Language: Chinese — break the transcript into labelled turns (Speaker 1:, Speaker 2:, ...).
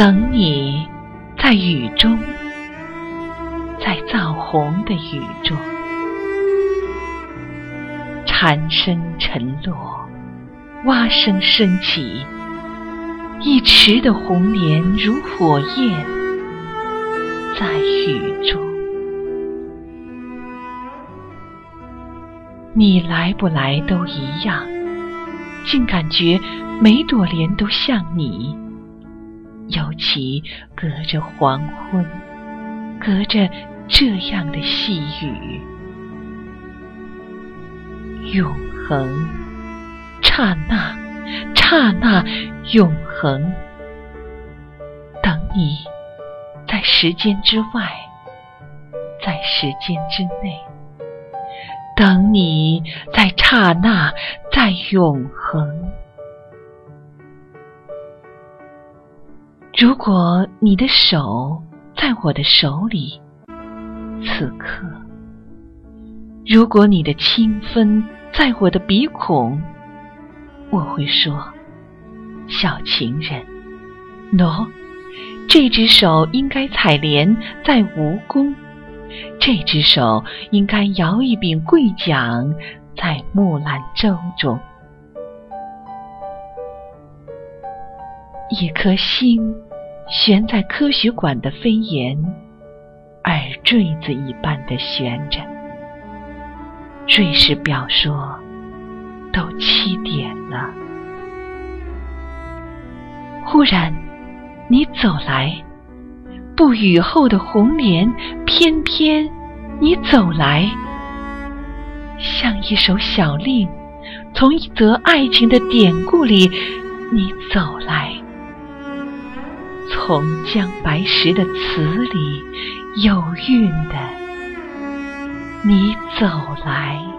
Speaker 1: 等你在雨中，在造红的雨中，蝉声沉落，蛙声升起，一池的红莲如火焰，在雨中。你来不来都一样，竟感觉每朵莲都像你。尤其隔着黄昏，隔着这样的细雨，永恒，刹那，刹那，永恒。等你，在时间之外，在时间之内。等你，在刹那，在永恒。如果你的手在我的手里，此刻；如果你的清风在我的鼻孔，我会说：“小情人，喏，这只手应该采莲在蜈蚣。”这只手应该摇一柄桂桨，在木兰舟中。一颗心悬在科学馆的飞檐，耳坠子一般的悬着。瑞士表说，都七点了。忽然，你走来。不雨后的红莲，偏偏你走来，像一首小令，从一则爱情的典故里，你走来，从江白石的词里有韵的，你走来。